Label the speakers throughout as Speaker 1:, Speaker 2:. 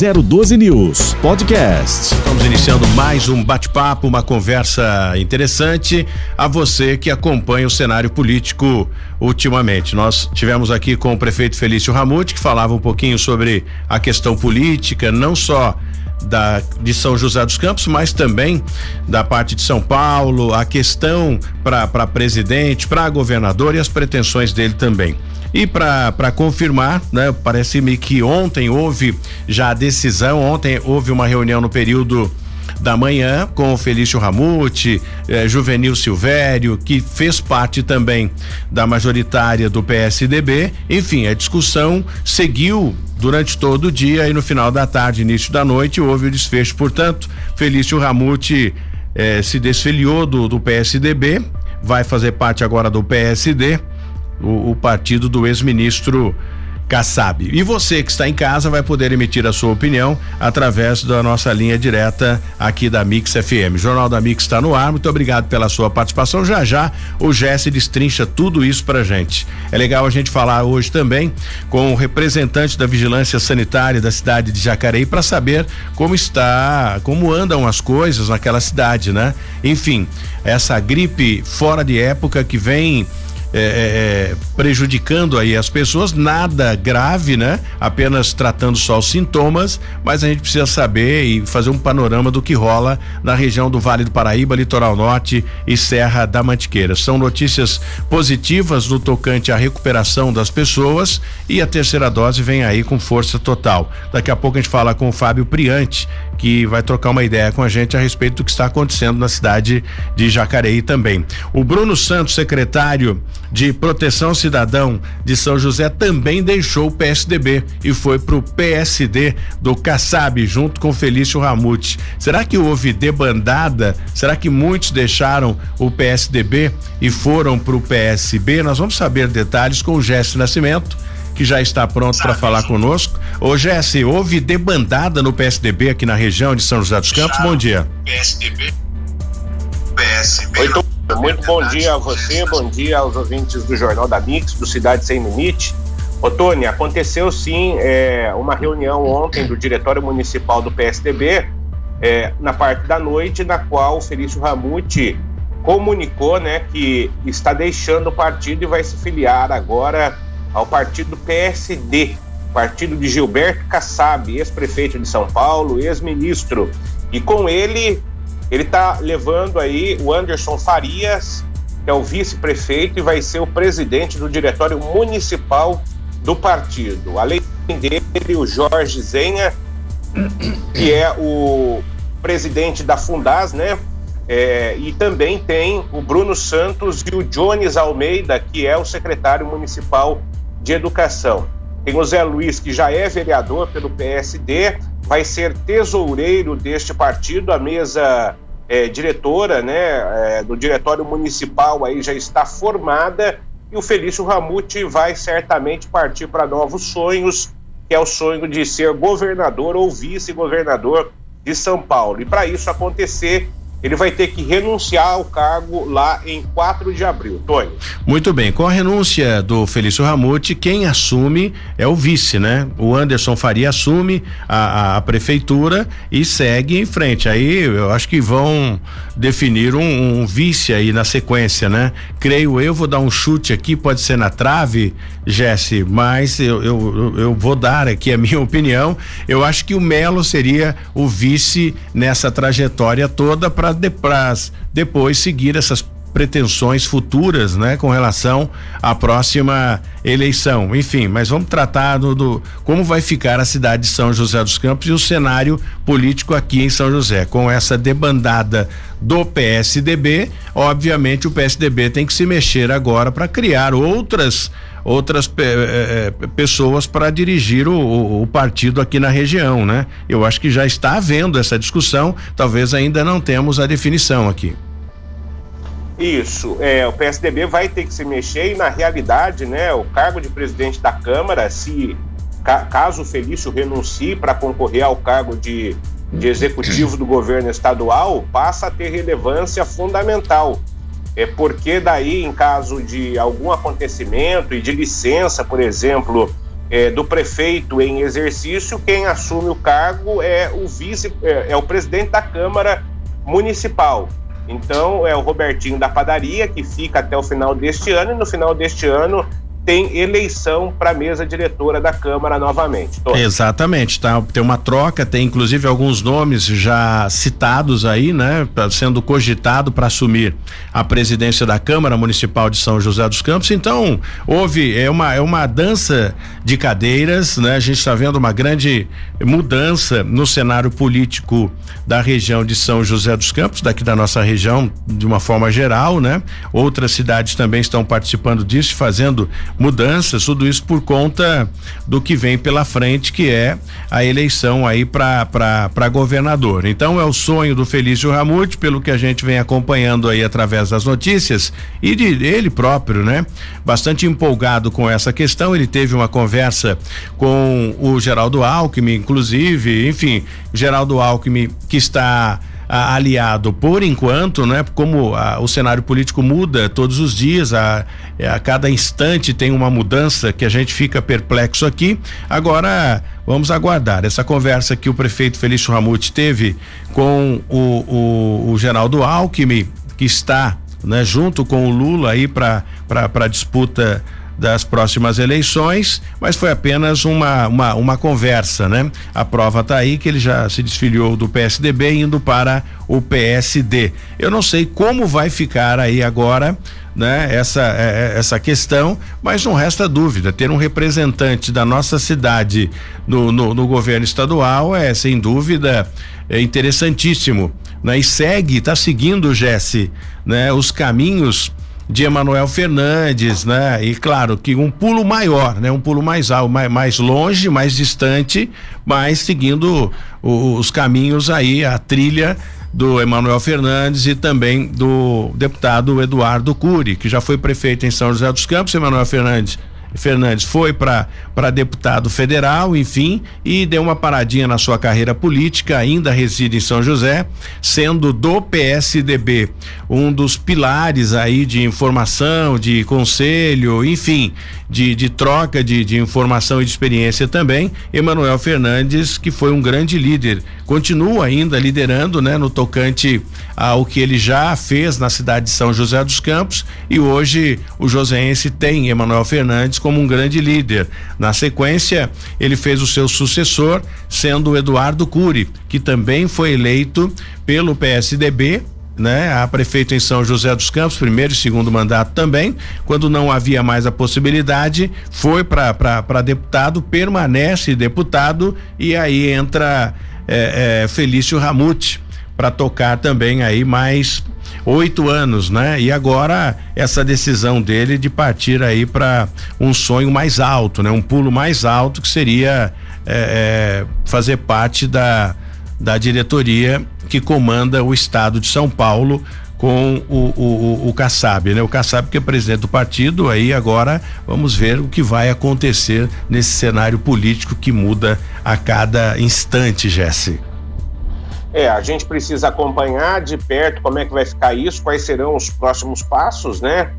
Speaker 1: 012 News Podcast.
Speaker 2: Estamos iniciando mais um bate-papo, uma conversa interessante a você que acompanha o cenário político ultimamente. Nós tivemos aqui com o prefeito Felício Ramute, que falava um pouquinho sobre a questão política, não só da, de São José dos Campos, mas também da parte de São Paulo, a questão para presidente, para governador e as pretensões dele também. E para confirmar, né, parece-me que ontem houve já a decisão, ontem houve uma reunião no período da manhã com o Felício Ramute, eh, Juvenil Silvério, que fez parte também da majoritária do PSDB. Enfim, a discussão seguiu durante todo o dia e no final da tarde, início da noite, houve o desfecho. Portanto, Felício Ramute eh, se desfiliou do, do PSDB, vai fazer parte agora do PSD, o, o partido do ex-ministro Kassab. E você que está em casa vai poder emitir a sua opinião através da nossa linha direta aqui da Mix FM. O Jornal da Mix está no ar. Muito obrigado pela sua participação. Já já o Jesse destrincha tudo isso pra gente. É legal a gente falar hoje também com o representante da Vigilância Sanitária da cidade de Jacareí para saber como está, como andam as coisas naquela cidade, né? Enfim, essa gripe fora de época que vem é, é, é, prejudicando aí as pessoas, nada grave, né? Apenas tratando só os sintomas, mas a gente precisa saber e fazer um panorama do que rola na região do Vale do Paraíba, Litoral Norte e Serra da Mantiqueira. São notícias positivas no tocante à recuperação das pessoas e a terceira dose vem aí com força total. Daqui a pouco a gente fala com o Fábio Priante, que vai trocar uma ideia com a gente a respeito do que está acontecendo na cidade de Jacareí também. O Bruno Santos, secretário de Proteção Cidadão de São José também deixou o PSDB e foi para o PSD do Kassab junto com Felício Ramute. Será que houve debandada? Será que muitos deixaram o PSDB e foram para o PSB? Nós vamos saber detalhes com o Gesto Nascimento que já está pronto para falar conosco. Ô Jesse, houve debandada no PSDB aqui na região de São José dos Campos? Bom dia. PSDB.
Speaker 3: Oi, muito bom dia a você, bom dia aos ouvintes do Jornal da Mix, do Cidade Sem Limite. Ô, Tony, aconteceu sim é, uma reunião ontem do Diretório Municipal do PSDB, é, na parte da noite, na qual o Felício Ramute comunicou né, que está deixando o partido e vai se filiar agora ao partido PSD, partido de Gilberto Kassab, ex-prefeito de São Paulo, ex-ministro. E com ele ele está levando aí o Anderson Farias, que é o vice-prefeito e vai ser o presidente do diretório municipal do partido. Além dele, o Jorge Zenha, que é o presidente da Fundas, né? É, e também tem o Bruno Santos e o Jones Almeida, que é o secretário municipal de educação. Tem o Zé Luiz, que já é vereador pelo PSD, vai ser tesoureiro deste partido, a mesa é, diretora né, é, do diretório municipal aí já está formada e o Felício Ramute vai certamente partir para novos sonhos, que é o sonho de ser governador ou vice-governador de São Paulo. E para isso acontecer, ele vai ter que renunciar ao cargo lá em 4 de abril. Tony.
Speaker 2: Muito bem, com a renúncia do Felício Ramute, quem assume é o vice, né? O Anderson Faria assume a, a prefeitura e segue em frente. Aí eu acho que vão definir um, um, vice aí na sequência, né? Creio eu, vou dar um chute aqui, pode ser na trave, Jesse, mas eu, eu, eu vou dar aqui a minha opinião. Eu acho que o Melo seria o vice nessa trajetória toda para para de, depois seguir essas pretensões futuras, né, com relação à próxima eleição. Enfim, mas vamos tratar do, do, como vai ficar a cidade de São José dos Campos e o cenário político aqui em São José. Com essa debandada do PSDB, obviamente o PSDB tem que se mexer agora para criar outras outras eh, pessoas para dirigir o, o, o, partido aqui na região, né? Eu acho que já está havendo essa discussão, talvez ainda não temos a definição aqui.
Speaker 3: Isso, é, o PSDB vai ter que se mexer e na realidade, né, o cargo de presidente da Câmara, se ca, caso o Felício renuncie para concorrer ao cargo de, de executivo do governo estadual, passa a ter relevância fundamental é porque daí, em caso de algum acontecimento e de licença, por exemplo, é, do prefeito em exercício, quem assume o cargo é o vice, é, é o presidente da Câmara Municipal. Então é o Robertinho da Padaria que fica até o final deste ano e no final deste ano tem eleição para a mesa diretora da Câmara novamente.
Speaker 2: Exatamente, tá? Tem uma troca, tem inclusive alguns nomes já citados aí, né? Sendo cogitado para assumir a presidência da Câmara Municipal de São José dos Campos. Então, houve é uma é uma dança de cadeiras, né? A gente está vendo uma grande mudança no cenário político da região de São José dos Campos, daqui da nossa região, de uma forma geral, né? Outras cidades também estão participando disso, fazendo mudanças, tudo isso por conta do que vem pela frente, que é a eleição aí para governador. Então é o sonho do Felício Ramute, pelo que a gente vem acompanhando aí através das notícias e de ele próprio, né? Bastante empolgado com essa questão. Ele teve uma conversa com o Geraldo Alckmin, inclusive, enfim, Geraldo Alckmin que está aliado por enquanto, né? Como a, o cenário político muda todos os dias, a, a cada instante tem uma mudança que a gente fica perplexo aqui. Agora vamos aguardar essa conversa que o prefeito Felício Ramute teve com o, o, o Geraldo Alckmin, que está né, junto com o Lula aí para para disputa das próximas eleições, mas foi apenas uma, uma, uma conversa, né? A prova está aí que ele já se desfiliou do PSDB indo para o PSD. Eu não sei como vai ficar aí agora, né? Essa é, é, essa questão, mas não resta dúvida, ter um representante da nossa cidade no, no, no governo estadual é sem dúvida é interessantíssimo, né? E segue, está seguindo, Jesse, né? Os caminhos de Emanuel Fernandes, né? E claro que um pulo maior, né? Um pulo mais alto, mais, mais longe, mais distante, mas seguindo o, os caminhos aí, a trilha do Emanuel Fernandes e também do deputado Eduardo Cury, que já foi prefeito em São José dos Campos, Emanuel Fernandes Fernandes foi para deputado federal, enfim, e deu uma paradinha na sua carreira política, ainda reside em São José, sendo do PSDB um dos pilares aí de informação, de conselho, enfim, de, de troca de, de informação e de experiência também. Emanuel Fernandes, que foi um grande líder, continua ainda liderando, né, no tocante ao que ele já fez na cidade de São José dos Campos e hoje o joseense tem Emanuel Fernandes como um grande líder. Na sequência, ele fez o seu sucessor, sendo Eduardo Cury, que também foi eleito pelo PSDB né, a prefeito em São José dos Campos, primeiro e segundo mandato também. Quando não havia mais a possibilidade, foi para deputado, permanece deputado e aí entra é, é, Felício Ramute para tocar também aí mais oito anos, né? E agora essa decisão dele de partir aí para um sonho mais alto, né? Um pulo mais alto que seria é, é, fazer parte da da diretoria que comanda o estado de São Paulo com o, o, o Kassab, né? O Kassab que é presidente do partido, aí agora vamos ver o que vai acontecer nesse cenário político que muda a cada instante, Jesse.
Speaker 3: É, a gente precisa acompanhar de perto como é que vai ficar isso, quais serão os próximos passos, né?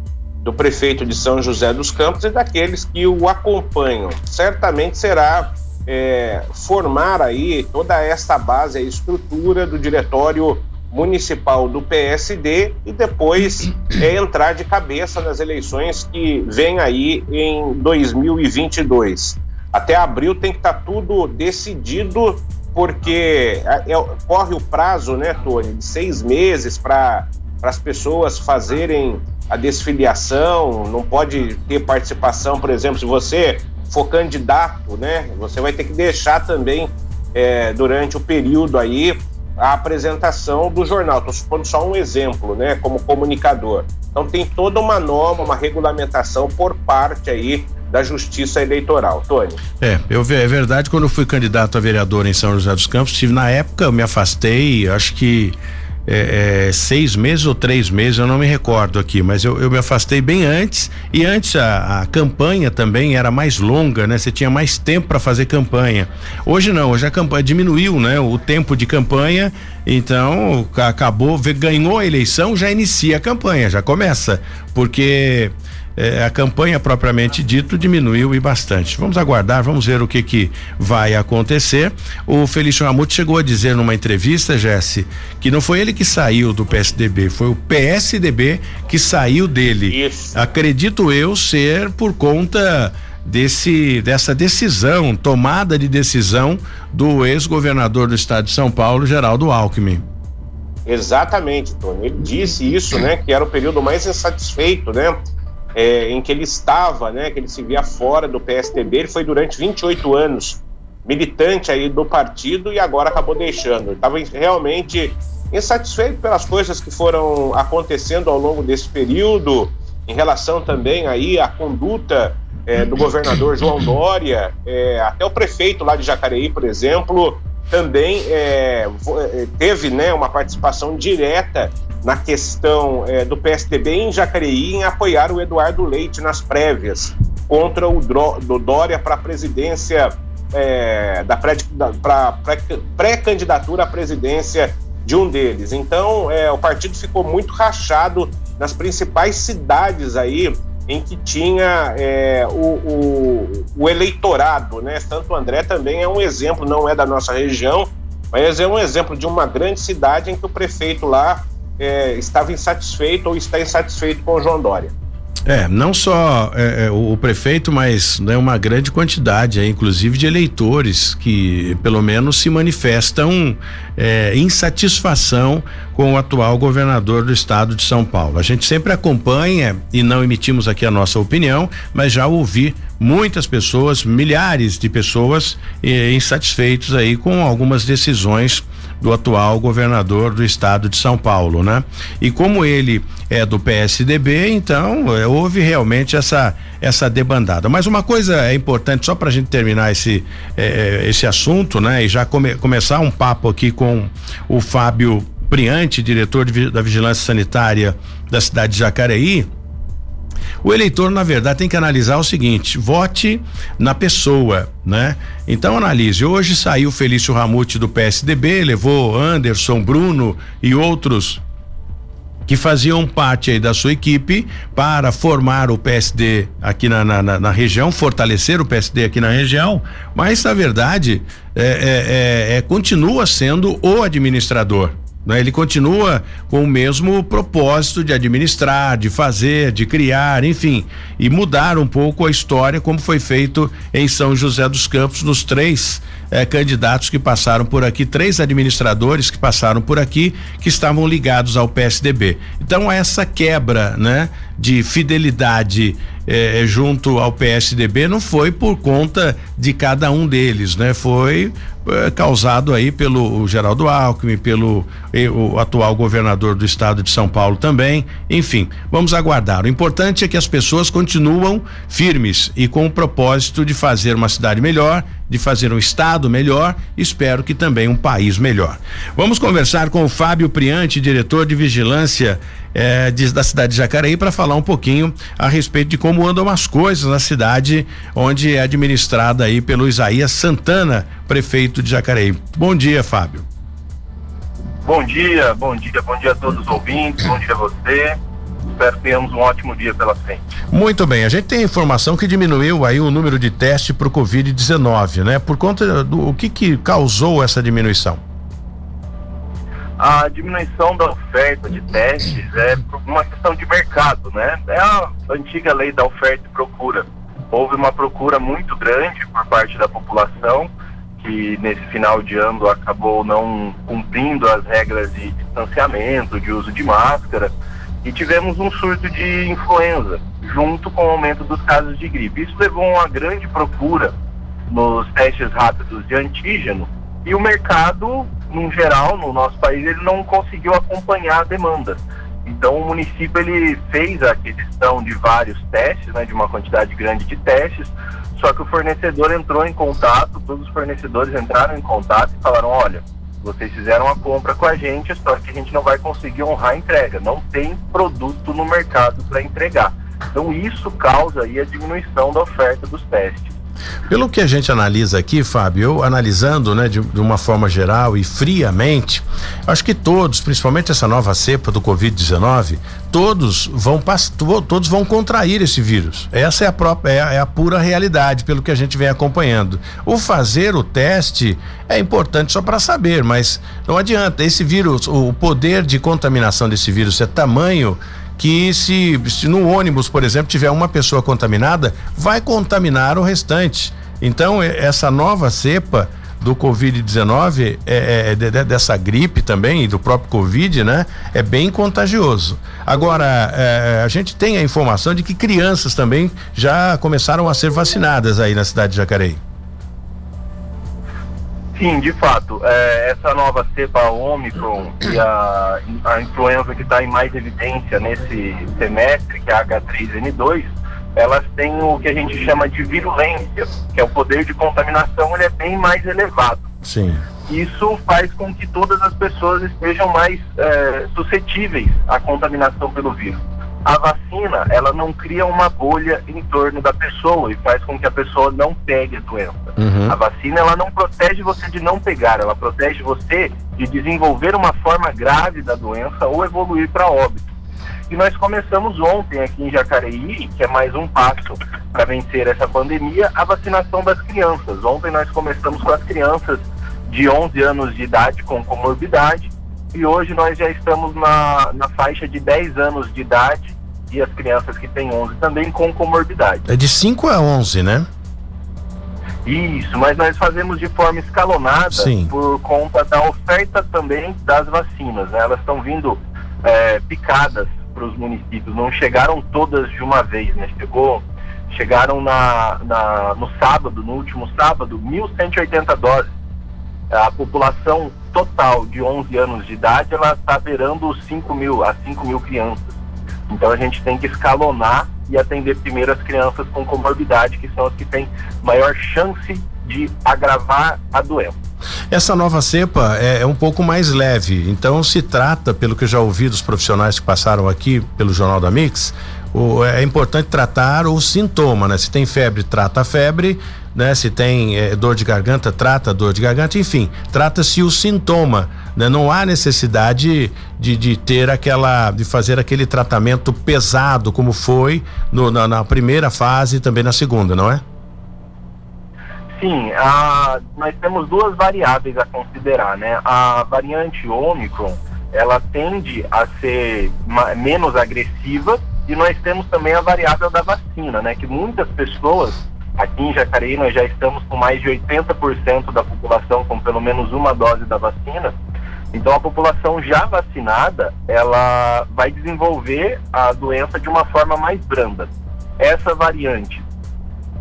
Speaker 3: Do prefeito de São José dos Campos e daqueles que o acompanham. Certamente será é, formar aí toda essa base, a estrutura do diretório municipal do PSD e depois é, entrar de cabeça nas eleições que vem aí em 2022. Até abril tem que estar tá tudo decidido, porque é, é, corre o prazo, né, Tony, de seis meses para as pessoas fazerem a desfiliação, não pode ter participação, por exemplo, se você for candidato, né, você vai ter que deixar também é, durante o período aí a apresentação do jornal. Estou supondo só um exemplo, né, como comunicador. Então tem toda uma norma, uma regulamentação por parte aí da Justiça Eleitoral. Tony.
Speaker 2: É, eu é verdade, quando eu fui candidato a vereador em São José dos Campos, tive na época, eu me afastei, acho que é, é, seis meses ou três meses, eu não me recordo aqui, mas eu, eu me afastei bem antes e antes a, a, campanha também era mais longa, né? Você tinha mais tempo para fazer campanha. Hoje não, hoje a campanha diminuiu, né? O tempo de campanha, então acabou, ganhou a eleição, já inicia a campanha, já começa, porque eh, a campanha propriamente dito diminuiu e bastante. Vamos aguardar, vamos ver o que que vai acontecer. O Felício Ramute chegou a dizer numa entrevista, Jesse, que não foi ele que saiu do PSDB, foi o PSDB que saiu dele. Isso. Acredito eu ser por conta desse dessa decisão, tomada de decisão do ex-governador do estado de São Paulo, Geraldo Alckmin.
Speaker 3: Exatamente, Tony. Ele disse isso, né? Que era o período mais insatisfeito, né? É, em que ele estava, né? Que ele se via fora do PSDB. Ele foi durante 28 anos militante aí do partido e agora acabou deixando. Estava realmente insatisfeito pelas coisas que foram acontecendo ao longo desse período, em relação também aí à conduta é, do governador João Dória, é, até o prefeito lá de Jacareí, por exemplo, também é, é, teve né, uma participação direta na questão é, do PSDB em Jacareí em apoiar o Eduardo Leite nas prévias contra o do Dória para a presidência é, da pré-candidatura pré à presidência de um deles. Então, é, o partido ficou muito rachado nas principais cidades aí em que tinha é, o, o, o, eleitorado, né? Santo André também é um exemplo, não é da nossa região, mas é um exemplo de uma grande cidade em que o prefeito lá é, estava insatisfeito ou está insatisfeito com o João Dória.
Speaker 2: É, não só é, é, o, prefeito, mas né, uma grande quantidade, é, inclusive de eleitores que pelo menos se manifestam é, insatisfação com o atual governador do estado de São Paulo. A gente sempre acompanha e não emitimos aqui a nossa opinião, mas já ouvi muitas pessoas, milhares de pessoas eh, insatisfeitos aí com algumas decisões do atual governador do estado de São Paulo, né? E como ele é do PSDB, então é, houve realmente essa essa debandada. Mas uma coisa é importante só para a gente terminar esse é, esse assunto, né? E já come, começar um papo aqui com o Fábio Priante, diretor de, da Vigilância Sanitária da cidade de Jacareí. O eleitor, na verdade, tem que analisar o seguinte: vote na pessoa, né? Então analise. Hoje saiu Felício Ramute do PSDB, levou Anderson, Bruno e outros que faziam parte aí da sua equipe para formar o PSD aqui na, na, na, na região, fortalecer o PSD aqui na região, mas na verdade é, é, é, é continua sendo o administrador. Né? Ele continua com o mesmo propósito de administrar, de fazer, de criar, enfim, e mudar um pouco a história como foi feito em São José dos Campos nos três eh, candidatos que passaram por aqui, três administradores que passaram por aqui que estavam ligados ao PSDB. Então essa quebra, né, de fidelidade eh, junto ao PSDB não foi por conta de cada um deles, né? Foi causado aí pelo Geraldo Alckmin, pelo o atual governador do estado de São Paulo também. Enfim, vamos aguardar. O importante é que as pessoas continuam firmes e com o propósito de fazer uma cidade melhor, de fazer um estado melhor, espero que também um país melhor. Vamos conversar com o Fábio Priante, diretor de vigilância eh, de, da cidade de Jacareí, para falar um pouquinho a respeito de como andam as coisas na cidade, onde é administrada aí pelo Isaías Santana, prefeito de Jacareí. Bom dia, Fábio.
Speaker 4: Bom dia, bom dia, bom dia a todos os ouvintes, bom dia a você. Espero que tenhamos um ótimo dia pela frente.
Speaker 2: Muito bem, a gente tem informação que diminuiu aí o número de testes para o Covid-19, né? Por conta do o que que causou essa diminuição?
Speaker 4: A diminuição da oferta de testes é uma questão de mercado, né? É a antiga lei da oferta e procura. Houve uma procura muito grande por parte da população que nesse final de ano acabou não cumprindo as regras de distanciamento, de uso de máscara, e tivemos um surto de influenza, junto com o aumento dos casos de gripe. Isso levou a uma grande procura nos testes rápidos de antígeno, e o mercado, no geral, no nosso país, ele não conseguiu acompanhar a demanda. Então o município ele fez a aquisição de vários testes, né, de uma quantidade grande de testes, só que o fornecedor entrou em contato, todos os fornecedores entraram em contato e falaram: olha, vocês fizeram a compra com a gente, só que a gente não vai conseguir honrar a entrega. Não tem produto no mercado para entregar. Então isso causa aí a diminuição da oferta dos testes.
Speaker 2: Pelo que a gente analisa aqui, Fábio, eu analisando, né, de, de uma forma geral e friamente, acho que todos, principalmente essa nova cepa do Covid-19, todos vão todos vão contrair esse vírus. Essa é a própria é a, é a, pura realidade, pelo que a gente vem acompanhando. O fazer o teste é importante só para saber, mas não adianta. Esse vírus, o poder de contaminação desse vírus é tamanho que se, se no ônibus, por exemplo, tiver uma pessoa contaminada, vai contaminar o restante. Então, essa nova cepa do Covid-19, é, é, é dessa gripe também, e do próprio Covid, né? É bem contagioso. Agora, é, a gente tem a informação de que crianças também já começaram a ser vacinadas aí na cidade de Jacareí.
Speaker 4: Sim, de fato. É, essa nova cepa Omicron e a, a influenza que está em mais evidência nesse semestre, que é a H3N2, elas têm o que a gente chama de virulência, que é o poder de contaminação, ele é bem mais elevado.
Speaker 2: Sim.
Speaker 4: Isso faz com que todas as pessoas estejam mais é, suscetíveis à contaminação pelo vírus a vacina ela não cria uma bolha em torno da pessoa e faz com que a pessoa não pegue a doença. Uhum. A vacina ela não protege você de não pegar, ela protege você de desenvolver uma forma grave da doença ou evoluir para óbito. E nós começamos ontem aqui em Jacareí, que é mais um passo para vencer essa pandemia, a vacinação das crianças. Ontem nós começamos com as crianças de 11 anos de idade com comorbidade e hoje nós já estamos na, na faixa de 10 anos de idade e as crianças que têm 11 também com comorbidade.
Speaker 2: É de 5 a 11, né?
Speaker 4: Isso, mas nós fazemos de forma escalonada Sim. por conta da oferta também das vacinas. Né? Elas estão vindo é, picadas para os municípios, não chegaram todas de uma vez, né? Chegou, chegaram na, na, no sábado, no último sábado, 1.180 doses a população total de 11 anos de idade ela está beirando os 5 mil, as 5 mil crianças. Então a gente tem que escalonar e atender primeiro as crianças com comorbidade, que são as que têm maior chance de agravar a doença.
Speaker 2: Essa nova cepa é, é, um pouco mais leve, então se trata, pelo que eu já ouvi dos profissionais que passaram aqui pelo Jornal da Mix, o, é importante tratar o sintoma, né? Se tem febre, trata a febre, né? Se tem é, dor de garganta, trata a dor de garganta, enfim, trata-se o sintoma, né? Não há necessidade de, de ter aquela, de fazer aquele tratamento pesado como foi no, na, na primeira fase e também na segunda, não é?
Speaker 4: Sim, a, nós temos duas variáveis a considerar, né? A variante Ômicron, ela tende a ser menos agressiva e nós temos também a variável da vacina, né? Que muitas pessoas, aqui em Jacareí nós já estamos com mais de 80% da população com pelo menos uma dose da vacina. Então a população já vacinada, ela vai desenvolver a doença de uma forma mais branda. Essa variante,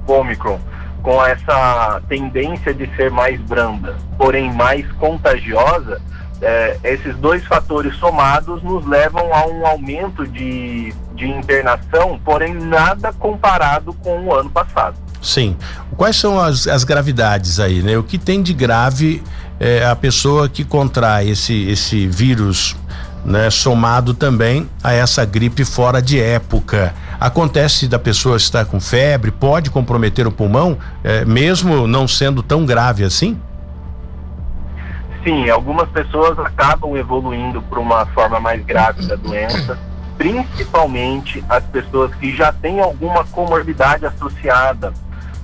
Speaker 4: Omicron, com essa tendência de ser mais branda, porém mais contagiosa, é, esses dois fatores somados nos levam a um aumento de, de internação, porém nada comparado com o ano passado.
Speaker 2: Sim. Quais são as, as gravidades aí, né? O que tem de grave é, a pessoa que contrai esse, esse vírus, né? Somado também a essa gripe fora de época. Acontece da pessoa estar com febre, pode comprometer o pulmão, é, mesmo não sendo tão grave assim?
Speaker 4: Sim, algumas pessoas acabam evoluindo para uma forma mais grave da doença, principalmente as pessoas que já têm alguma comorbidade associada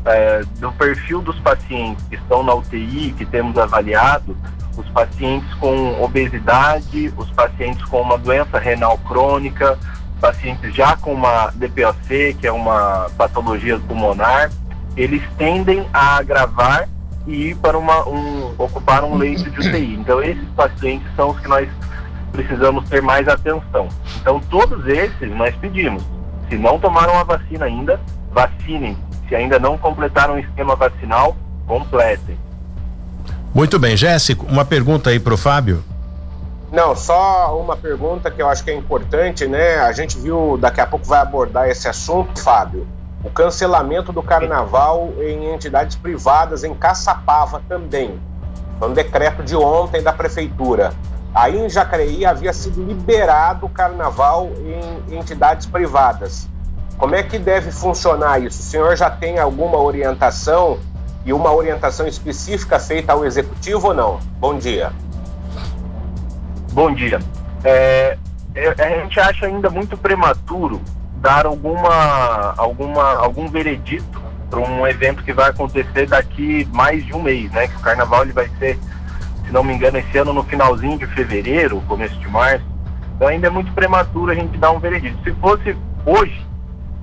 Speaker 4: é, do perfil dos pacientes que estão na UTI, que temos avaliado, os pacientes com obesidade, os pacientes com uma doença renal crônica, pacientes já com uma DPOC, que é uma patologia pulmonar, eles tendem a agravar e ir para uma, um, ocupar um leito de UTI. Então, esses pacientes são os que nós precisamos ter mais atenção. Então, todos esses nós pedimos. Se não tomaram a vacina ainda, vacinem. Se ainda não completaram o esquema vacinal, completem.
Speaker 2: Muito bem, Jéssica, uma pergunta aí para o Fábio.
Speaker 3: Não, só uma pergunta que eu acho que é importante, né? A gente viu, daqui a pouco vai abordar esse assunto, Fábio o cancelamento do carnaval em entidades privadas em Caçapava também. Foi um decreto de ontem da prefeitura. Aí em Jacareí havia sido liberado o carnaval em entidades privadas. Como é que deve funcionar isso? O senhor já tem alguma orientação e uma orientação específica feita ao executivo ou não? Bom dia.
Speaker 4: Bom dia. É, é a gente acha ainda muito prematuro dar alguma, alguma, algum veredito para um evento que vai acontecer daqui mais de um mês, né? Que o carnaval ele vai ser, se não me engano, esse ano no finalzinho de fevereiro, começo de março. Então ainda é muito prematuro a gente dar um veredito. Se fosse hoje,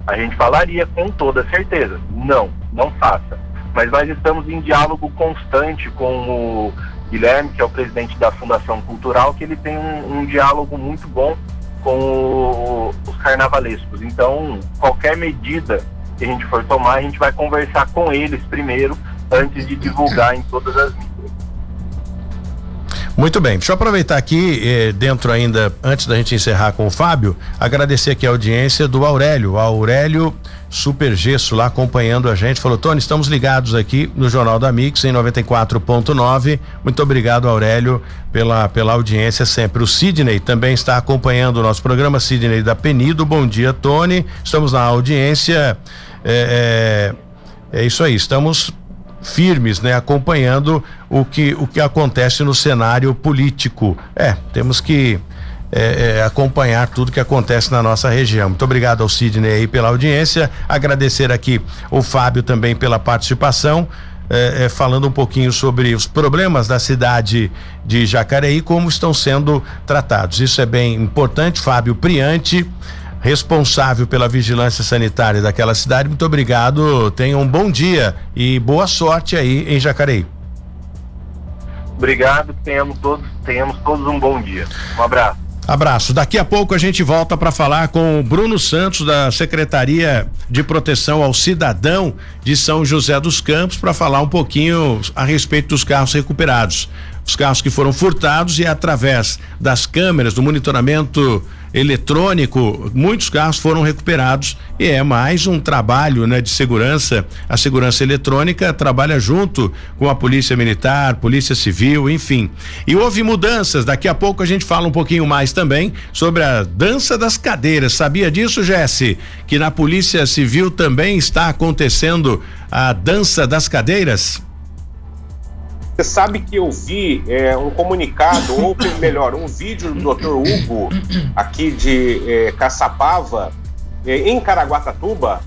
Speaker 4: a gente falaria com toda certeza. Não, não faça. Mas nós estamos em diálogo constante com o Guilherme, que é o presidente da Fundação Cultural, que ele tem um, um diálogo muito bom com o, os carnavalescos. Então, qualquer medida que a gente for tomar, a gente vai conversar com eles primeiro, antes de divulgar em todas as mídias.
Speaker 2: Muito bem, deixa eu aproveitar aqui, eh, dentro ainda, antes da gente encerrar com o Fábio, agradecer aqui a audiência do Aurélio. Aurélio Super Gesso lá acompanhando a gente. Falou, Tony, estamos ligados aqui no Jornal da Mix em 94.9. Muito obrigado, Aurélio, pela, pela audiência sempre. O Sidney também está acompanhando o nosso programa, Sidney da Penido. Bom dia, Tony. Estamos na audiência. É, é, é isso aí, estamos firmes, né, acompanhando o que o que acontece no cenário político. É, temos que é, é, acompanhar tudo que acontece na nossa região. Muito obrigado ao Sidney aí pela audiência. Agradecer aqui o Fábio também pela participação. É, é, falando um pouquinho sobre os problemas da cidade de Jacareí, como estão sendo tratados. Isso é bem importante. Fábio Priante, responsável pela vigilância sanitária daquela cidade. Muito obrigado, tenha um bom dia e boa sorte aí em Jacareí.
Speaker 4: Obrigado, tenhamos todos, tenhamos todos um bom dia. Um abraço.
Speaker 2: Abraço. Daqui a pouco a gente volta para falar com o Bruno Santos da Secretaria de Proteção ao Cidadão de São José dos Campos para falar um pouquinho a respeito dos carros recuperados. Os carros que foram furtados e através das câmeras do monitoramento eletrônico, muitos carros foram recuperados e é mais um trabalho, né, de segurança. A segurança eletrônica trabalha junto com a Polícia Militar, Polícia Civil, enfim. E houve mudanças. Daqui a pouco a gente fala um pouquinho mais também sobre a dança das cadeiras. Sabia disso, Jesse? Que na Polícia Civil também está acontecendo a dança das cadeiras?
Speaker 3: Você sabe que eu vi é, um comunicado, ou melhor, um vídeo do Dr. Hugo, aqui de é, Caçapava, é, em Caraguatatuba,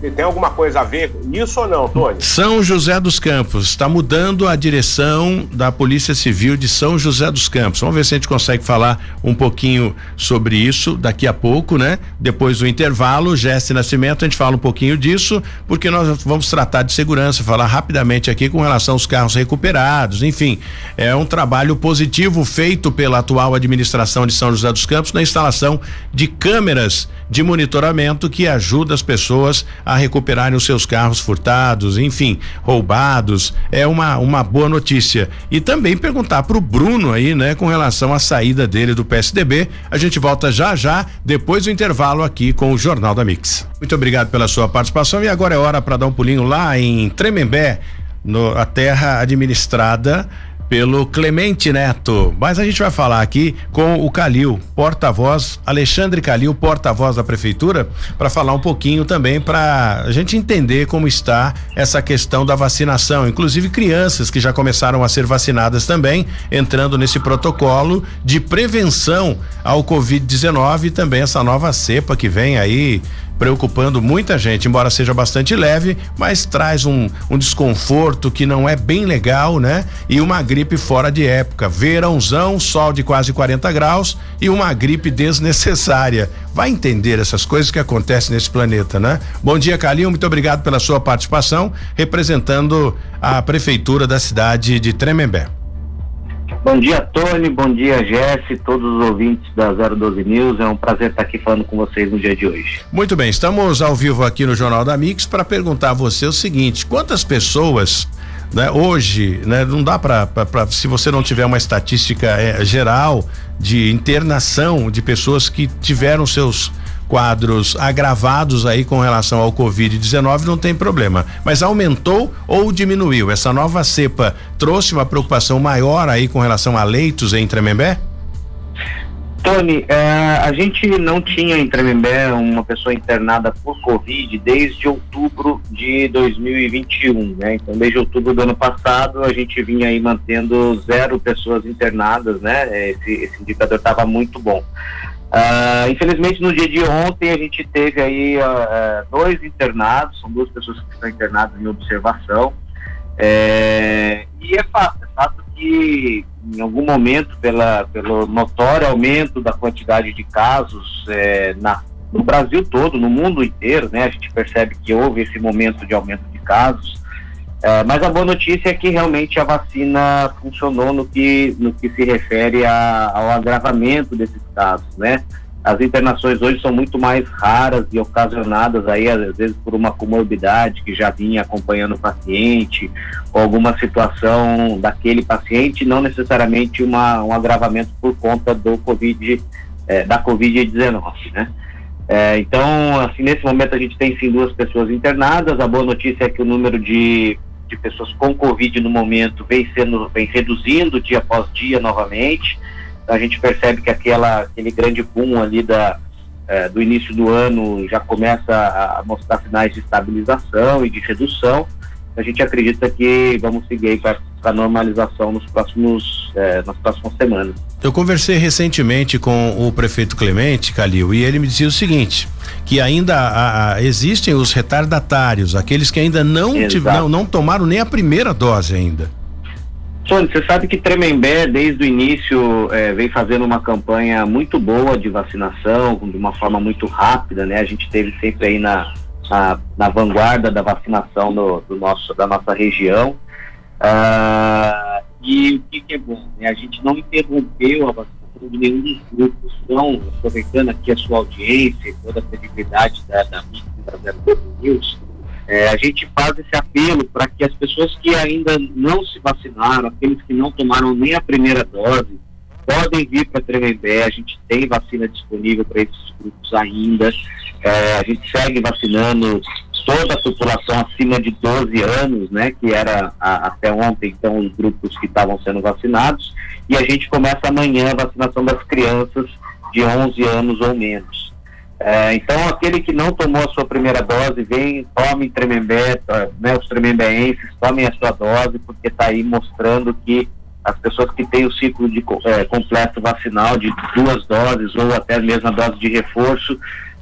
Speaker 3: tem alguma coisa a ver com isso ou não, Tony?
Speaker 2: São José dos Campos está mudando a direção da Polícia Civil de São José dos Campos. Vamos ver se a gente consegue falar um pouquinho sobre isso daqui a pouco, né? Depois do intervalo, Jesse Nascimento, a gente fala um pouquinho disso, porque nós vamos tratar de segurança, falar rapidamente aqui com relação aos carros recuperados, enfim, é um trabalho positivo feito pela atual administração de São José dos Campos na instalação de câmeras de monitoramento que ajuda as pessoas a recuperarem os seus carros furtados, enfim, roubados. É uma, uma boa notícia. E também perguntar para o Bruno aí, né, com relação à saída dele do PSDB. A gente volta já já, depois do intervalo aqui com o Jornal da Mix. Muito obrigado pela sua participação e agora é hora para dar um pulinho lá em Tremembé, no, a terra administrada pelo Clemente Neto. Mas a gente vai falar aqui com o Calil, porta-voz, Alexandre Calil, porta-voz da prefeitura, para falar um pouquinho também para a gente entender como está essa questão da vacinação, inclusive crianças que já começaram a ser vacinadas também, entrando nesse protocolo de prevenção ao Covid-19 e também essa nova cepa que vem aí preocupando muita gente, embora seja bastante leve, mas traz um, um desconforto que não é bem legal, né? E uma gripe fora de época. Verãozão, sol de quase 40 graus e uma gripe desnecessária. Vai entender essas coisas que acontecem nesse planeta, né? Bom dia, Calil, muito obrigado pela sua participação, representando a prefeitura da cidade de Tremembé.
Speaker 5: Bom dia, Tony. Bom dia, Jesse, todos os ouvintes da 012 News. É um prazer estar aqui falando com vocês no dia de hoje.
Speaker 2: Muito bem, estamos ao vivo aqui no Jornal da Mix para perguntar a você o seguinte: quantas pessoas né, hoje, né, não dá para se você não tiver uma estatística é, geral de internação de pessoas que tiveram seus quadros agravados aí com relação ao Covid-19, não tem problema. Mas aumentou ou diminuiu? Essa nova cepa trouxe uma preocupação maior aí com relação a leitos em Tremembé?
Speaker 5: Tony, é, a gente não tinha em Tremembé uma pessoa internada por Covid desde outubro de 2021, né? Então, desde outubro do ano passado, a gente vinha aí mantendo zero pessoas internadas, né? Esse, esse indicador estava muito bom. Uh, infelizmente, no dia de ontem, a gente teve aí uh, dois internados, são duas pessoas que estão internadas em observação. É, e é fato, é fato que em algum momento, pela, pelo notório aumento da quantidade de casos é, na, no Brasil todo, no mundo inteiro, né, a gente percebe que houve esse momento de aumento de casos. É, mas a boa notícia é que realmente a vacina funcionou no que, no que se refere a, ao agravamento desses casos, né? As internações hoje são muito mais raras e ocasionadas aí, às vezes, por uma comorbidade que já vinha acompanhando o paciente, ou alguma situação daquele paciente, não necessariamente uma, um agravamento por conta do COVID, é, da Covid-19, né? É, então, assim, nesse momento a gente tem sim duas pessoas internadas. A boa notícia é que o número de, de pessoas com Covid no momento vem sendo vem reduzindo dia após dia novamente a gente percebe que aquela, aquele grande boom ali da, é, do início do ano já começa a mostrar sinais de estabilização e de redução. A gente acredita que vamos seguir para a normalização nos próximos, é, nas próximas semanas.
Speaker 2: Eu conversei recentemente com o prefeito Clemente Calil e ele me dizia o seguinte, que ainda a, a, existem os retardatários, aqueles que ainda não, não, não tomaram nem a primeira dose ainda.
Speaker 5: Sônia, você sabe que Tremembé, desde o início, é, vem fazendo uma campanha muito boa de vacinação, de uma forma muito rápida, né? A gente teve sempre aí na, na, na vanguarda da vacinação do, do, nosso, da nossa região. Ah, e o que, que, é bom? Né? A gente não interrompeu a vacinação de nenhum dos grupos. Então, aproveitando aqui a sua audiência, toda a credibilidade da, da mídia da Zero News, é, a gente faz esse apelo para que as pessoas que ainda não se vacinaram, aqueles que não tomaram nem a primeira dose, podem vir para Tremembé, a gente tem vacina disponível para esses grupos ainda, é, a gente segue vacinando toda a população acima de 12 anos, né, que era a, até ontem, então, os grupos que estavam sendo vacinados, e a gente começa amanhã a vacinação das crianças de 11 anos ou menos. É, então, aquele que não tomou a sua primeira dose, vem, tome Tremembé, né, os tremembeenses, tomem a sua dose, porque está aí mostrando que as pessoas que têm o ciclo de, é, completo vacinal de duas doses ou até mesmo a dose de reforço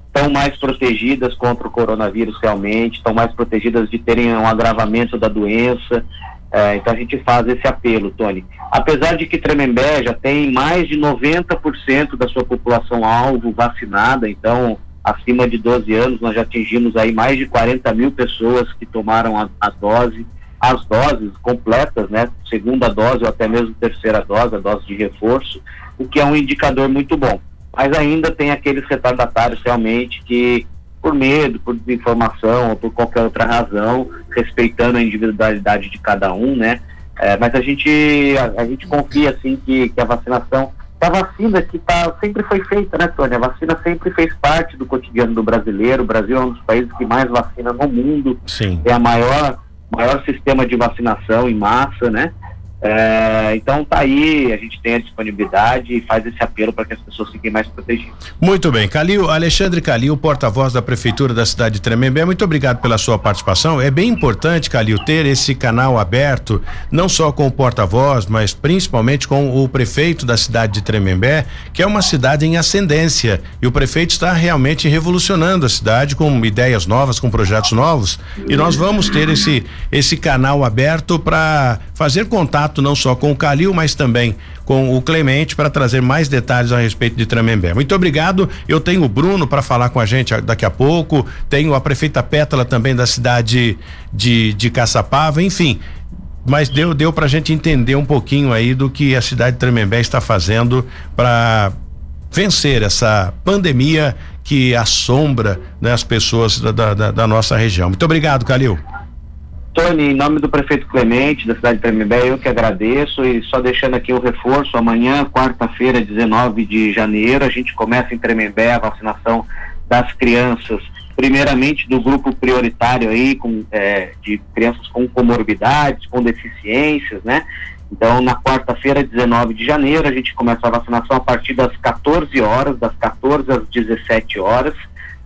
Speaker 5: estão mais protegidas contra o coronavírus realmente, estão mais protegidas de terem um agravamento da doença. É, então a gente faz esse apelo, Tony. Apesar de que Tremembé já tem mais de 90% da sua população alvo vacinada, então acima de 12 anos nós já atingimos aí mais de 40 mil pessoas que tomaram a, a dose, as doses completas, né? Segunda dose ou até mesmo terceira dose, a dose de reforço, o que é um indicador muito bom. Mas ainda tem aqueles retardatários realmente que por medo, por desinformação ou por qualquer outra razão, respeitando a individualidade de cada um, né? É, mas a gente, a, a, gente confia, assim, que, que a vacinação, a vacina que tá, sempre foi feita, né, Tônia? A vacina sempre fez parte do cotidiano do brasileiro. O Brasil é um dos países que mais vacina no mundo.
Speaker 2: Sim.
Speaker 5: É a maior, maior sistema de vacinação em massa, né? É, então tá aí, a gente tem a disponibilidade e faz esse apelo para que as pessoas fiquem mais protegidas.
Speaker 2: Muito bem, Calil, Alexandre Calil, porta-voz da Prefeitura da cidade de Tremembé, muito obrigado pela sua participação. É bem importante, Calil, ter esse canal aberto, não só com o porta-voz, mas principalmente com o prefeito da cidade de Tremembé, que é uma cidade em ascendência. E o prefeito está realmente revolucionando a cidade com ideias novas, com projetos novos. E nós vamos ter esse, esse canal aberto para fazer contato não só com o Calil, mas também com o Clemente para trazer mais detalhes a respeito de Tremembé. Muito obrigado. Eu tenho o Bruno para falar com a gente daqui a pouco, tenho a prefeita Pétala também da cidade de, de Caçapava, enfim. Mas deu, deu para a gente entender um pouquinho aí do que a cidade de Tremembé está fazendo para vencer essa pandemia que assombra né, as pessoas da, da, da nossa região. Muito obrigado, Calil.
Speaker 5: Tony, em nome do prefeito Clemente, da cidade de Tremembé, eu que agradeço e só deixando aqui o reforço, amanhã, quarta-feira, 19 de janeiro, a gente começa em Tremembé a vacinação das crianças, primeiramente do grupo prioritário aí, com, é, de crianças com comorbidades, com deficiências, né? Então, na quarta-feira, 19 de janeiro, a gente começa a vacinação a partir das 14 horas, das 14 às 17 horas.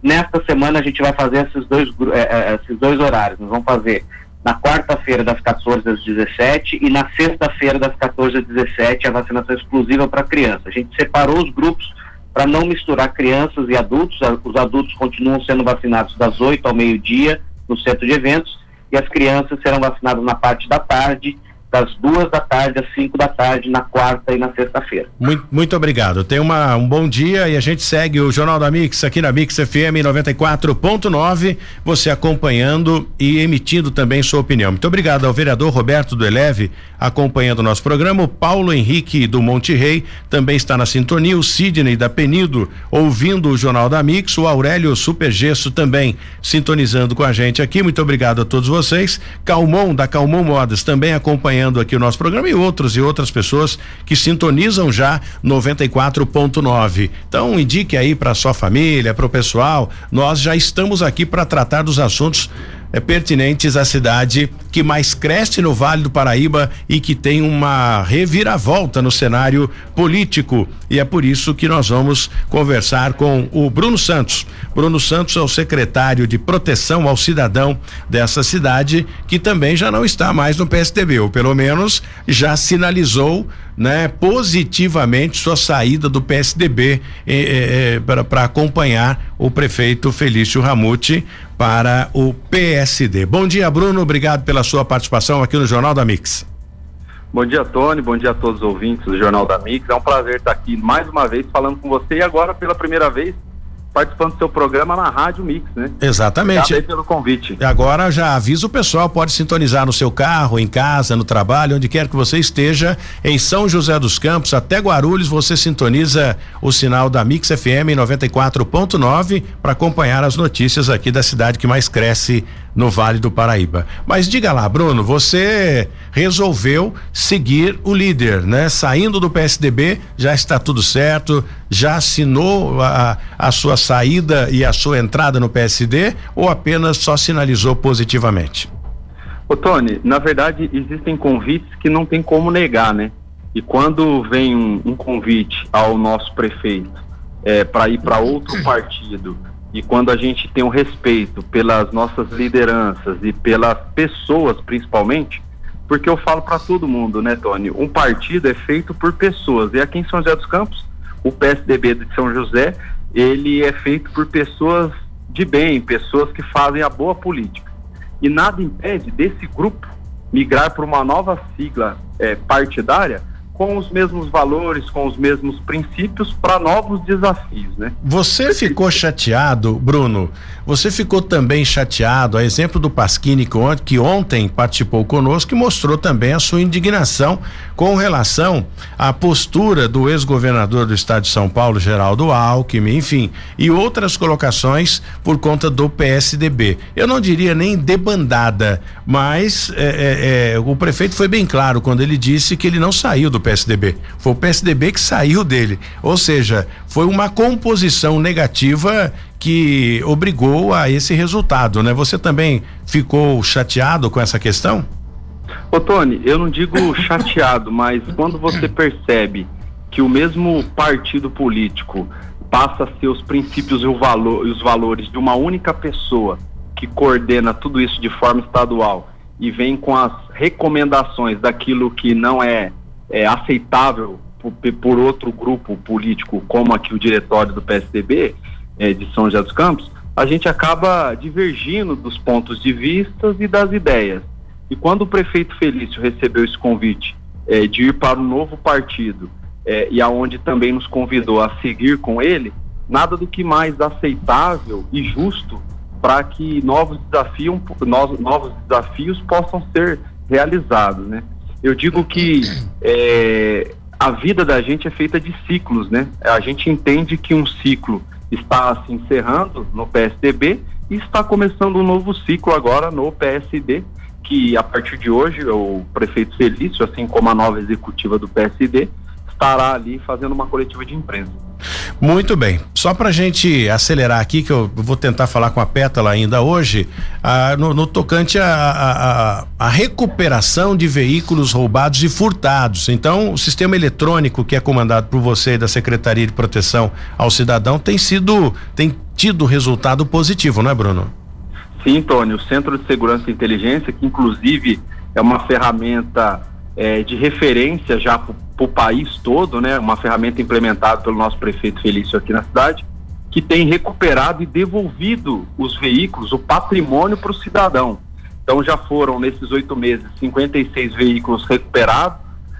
Speaker 5: Nesta semana, a gente vai fazer esses dois, é, esses dois horários. Nós vamos fazer na quarta-feira, das 14 às 17 e na sexta-feira, das 14 às 17, a vacinação exclusiva para crianças. A gente separou os grupos para não misturar crianças e adultos. Os adultos continuam sendo vacinados das 8 ao meio-dia no centro de eventos e as crianças serão vacinadas na parte da tarde das duas da tarde às cinco da tarde, na quarta e na sexta-feira.
Speaker 2: Muito, muito obrigado. Tenha uma, um bom dia e a gente segue o Jornal da Mix aqui na Mix FM 94.9. Você acompanhando e emitindo também sua opinião. Muito obrigado ao vereador Roberto do Eleve acompanhando o nosso programa. O Paulo Henrique do Monte Rei também está na sintonia. O Sidney da Penido ouvindo o Jornal da Mix. O Aurélio Supergesso também sintonizando com a gente aqui. Muito obrigado a todos vocês. Calmon da Calmon Modas também acompanhando acompanhando aqui o nosso programa e outros e outras pessoas que sintonizam já 94.9. Então indique aí para sua família, para o pessoal, nós já estamos aqui para tratar dos assuntos é, pertinentes à cidade que mais cresce no Vale do Paraíba e que tem uma reviravolta no cenário político. E é por isso que nós vamos conversar com o Bruno Santos. Bruno Santos é o secretário de proteção ao cidadão dessa cidade, que também já não está mais no PSDB, ou pelo menos já sinalizou né, positivamente sua saída do PSDB eh, eh, para acompanhar o prefeito Felício Ramute para o PSD. Bom dia, Bruno. Obrigado pela sua participação aqui no Jornal da Mix.
Speaker 6: Bom dia, Tony. Bom dia a todos os ouvintes do Jornal da Mix. É um prazer estar aqui mais uma vez falando com você e agora pela primeira vez participando do seu programa na Rádio Mix, né?
Speaker 2: Exatamente.
Speaker 6: Obrigado pelo convite.
Speaker 2: E agora já avisa o pessoal, pode sintonizar no seu carro, em casa, no trabalho, onde quer que você esteja, em São José dos Campos, até Guarulhos, você sintoniza o sinal da Mix FM 94.9 para acompanhar as notícias aqui da cidade que mais cresce no Vale do Paraíba. Mas diga lá, Bruno, você resolveu seguir o líder, né? Saindo do PSDB, já está tudo certo, já assinou a, a sua saída e a sua entrada no PSD ou apenas só sinalizou positivamente?
Speaker 6: Ô Tony, na verdade existem convites que não tem como negar, né? E quando vem um, um convite ao nosso prefeito é, para ir para outro partido e quando a gente tem um respeito pelas nossas lideranças e pelas pessoas principalmente, porque eu falo para todo mundo, né, Tony? Um partido é feito por pessoas. E aqui em São José dos Campos, o PSDB de São José, ele é feito por pessoas de bem, pessoas que fazem a boa política. E nada impede desse grupo migrar para uma nova sigla é, partidária com os mesmos valores, com os mesmos princípios para novos desafios, né?
Speaker 2: Você ficou chateado, Bruno? Você ficou também chateado, a exemplo do Pasquini que ontem participou conosco e mostrou também a sua indignação com relação à postura do ex-governador do estado de São Paulo, Geraldo Alckmin, enfim, e outras colocações por conta do PSDB. Eu não diria nem debandada, mas é, é, é, o prefeito foi bem claro quando ele disse que ele não saiu do PSDB PSDB. Foi o PSDB que saiu dele. Ou seja, foi uma composição negativa que obrigou a esse resultado, né? Você também ficou chateado com essa questão?
Speaker 6: Ô Tony, eu não digo chateado, mas quando você percebe que o mesmo partido político passa os princípios e valor, os valores de uma única pessoa que coordena tudo isso de forma estadual e vem com as recomendações daquilo que não é é, aceitável por, por, outro grupo político, como aqui o diretório do PSDB é, de São José dos Campos, a gente acaba divergindo dos pontos de vista e das ideias. E quando o prefeito Felício recebeu esse convite é, de ir para um novo partido é, e aonde também nos convidou a seguir com ele, nada do que mais aceitável e justo para que novos desafios, novos desafios possam ser realizados, né? Eu digo que é, a vida da gente é feita de ciclos, né? A gente entende que um ciclo está se encerrando no PSDB e está começando um novo ciclo agora no PSD, que a partir de hoje o prefeito Felício, assim como a nova executiva do PSD, estará ali fazendo uma coletiva de imprensa.
Speaker 2: Muito bem. Só para a gente acelerar aqui, que eu vou tentar falar com a Pétala ainda hoje, ah, no, no, tocante a, recuperação de veículos roubados e furtados. Então, o sistema eletrônico que é comandado por você e da Secretaria de Proteção ao Cidadão tem sido, tem tido resultado positivo, não é, Bruno?
Speaker 6: Sim, Tony. O Centro de Segurança e Inteligência, que inclusive é uma ferramenta é, de referência já para o país todo, né? Uma ferramenta implementada pelo nosso prefeito Felício aqui na cidade, que tem recuperado e devolvido os veículos, o patrimônio para o cidadão. Então já foram nesses oito meses 56 veículos recuperados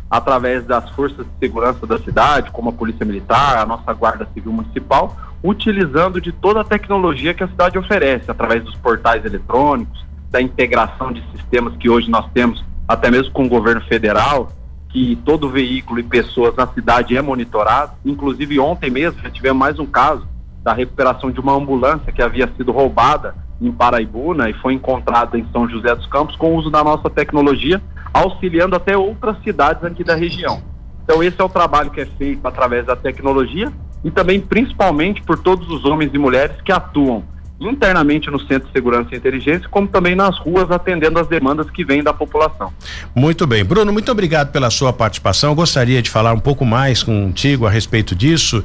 Speaker 6: através das forças de segurança da cidade, como a Polícia Militar, a nossa Guarda Civil Municipal, utilizando de toda a tecnologia que a cidade oferece, através dos portais eletrônicos, da integração de sistemas que hoje nós temos até mesmo com o governo federal, que todo veículo e pessoas na cidade é monitorado. Inclusive ontem mesmo já tivemos mais um caso da recuperação de uma ambulância que havia sido roubada em Paraibuna e foi encontrada em São José dos Campos com o uso da nossa tecnologia, auxiliando até outras cidades aqui da região. Então esse é o trabalho que é feito através da tecnologia e também principalmente por todos os homens e mulheres que atuam internamente no Centro de Segurança e Inteligência, como também nas ruas, atendendo as demandas que vêm da população.
Speaker 2: Muito bem. Bruno, muito obrigado pela sua participação. Eu gostaria de falar um pouco mais contigo a respeito disso,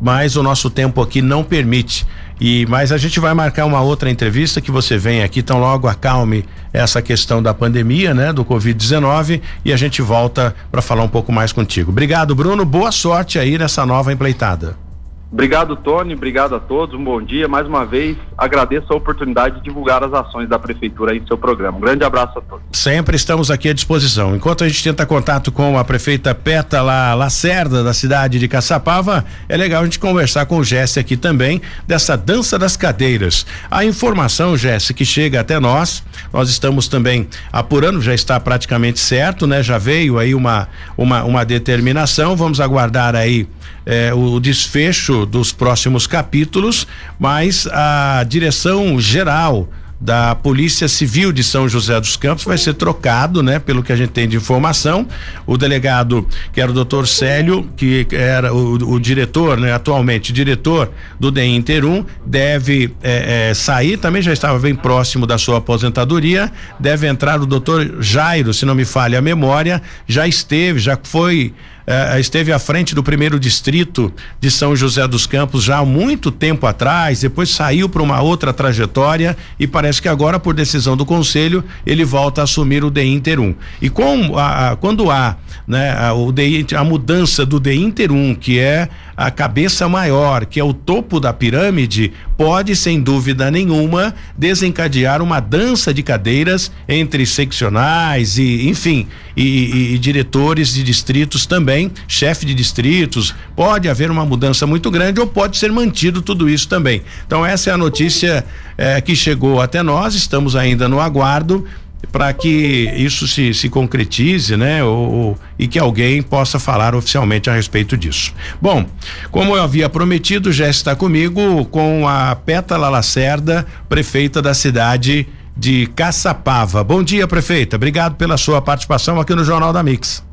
Speaker 2: mas o nosso tempo aqui não permite. E mas a gente vai marcar uma outra entrevista que você vem aqui, então logo acalme essa questão da pandemia, né, do COVID-19 e a gente volta para falar um pouco mais contigo. Obrigado, Bruno. Boa sorte aí nessa nova empleitada.
Speaker 6: Obrigado, Tony. Obrigado a todos. Um bom dia. Mais uma vez, agradeço a oportunidade de divulgar as ações da Prefeitura em seu programa. Um grande abraço a todos.
Speaker 2: Sempre estamos aqui à disposição. Enquanto a gente tenta contato com a prefeita Peta Lacerda, da cidade de Caçapava, é legal a gente conversar com o Jesse aqui também, dessa dança das cadeiras. A informação, Jesse, que chega até nós, nós estamos também apurando, já está praticamente certo, né? Já veio aí uma, uma, uma determinação. Vamos aguardar aí eh, o desfecho dos próximos capítulos, mas a direção geral da Polícia Civil de São José dos Campos vai ser trocado, né? Pelo que a gente tem de informação. O delegado, que era o doutor Célio, que era o, o diretor, né? Atualmente, diretor do DEM Interum, deve eh, eh, sair, também já estava bem próximo da sua aposentadoria. Deve entrar o doutor Jairo, se não me falha a memória, já esteve, já foi eh, esteve à frente do primeiro distrito de São José dos Campos já há muito tempo atrás, depois saiu para uma outra trajetória e parece que agora, por decisão do conselho, ele volta a assumir o DI Inter 1. E com a, a, quando há né, a, o a mudança do DI Inter 1, que é a cabeça maior, que é o topo da pirâmide, pode, sem dúvida nenhuma, desencadear uma dança de cadeiras entre seccionais e, enfim, e, e, e diretores de distritos também, chefe de distritos. Pode haver uma mudança muito grande ou pode ser mantido tudo isso também. Então, essa é a notícia eh, que chegou até nós, estamos ainda no aguardo para que isso se, se concretize, né? Ou, ou, e que alguém possa falar oficialmente a respeito disso. Bom, como eu havia prometido, já está comigo com a Pétala Lacerda, prefeita da cidade de Caçapava. Bom dia, prefeita. Obrigado pela sua participação aqui no Jornal da Mix.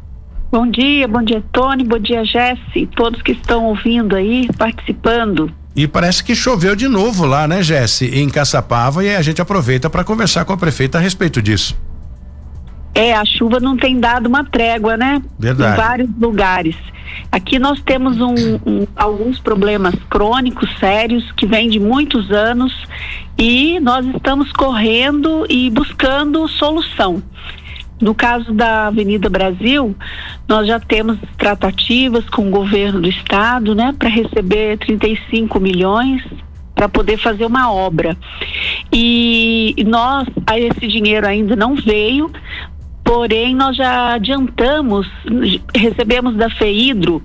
Speaker 7: Bom dia, bom dia, Tony, bom dia, Jesse, todos que estão ouvindo aí, participando.
Speaker 2: E parece que choveu de novo lá, né, Jesse, em Caçapava, e a gente aproveita para conversar com a prefeita a respeito disso.
Speaker 7: É, a chuva não tem dado uma trégua, né?
Speaker 2: Verdade.
Speaker 7: Em vários lugares. Aqui nós temos um, um, alguns problemas crônicos sérios que vêm de muitos anos e nós estamos correndo e buscando solução. No caso da Avenida Brasil, nós já temos tratativas com o governo do estado, né, para receber 35 milhões para poder fazer uma obra. E nós, esse dinheiro ainda não veio, porém nós já adiantamos, recebemos da FEIDRO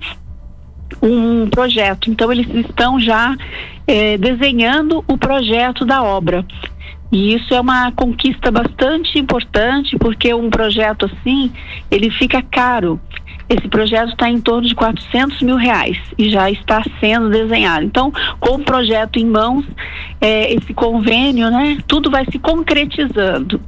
Speaker 7: um projeto. Então eles estão já eh, desenhando o projeto da obra. E isso é uma conquista bastante importante, porque um projeto assim, ele fica caro. Esse projeto está em torno de 400 mil reais e já está sendo desenhado. Então, com o projeto em mãos, é, esse convênio, né, tudo vai se concretizando.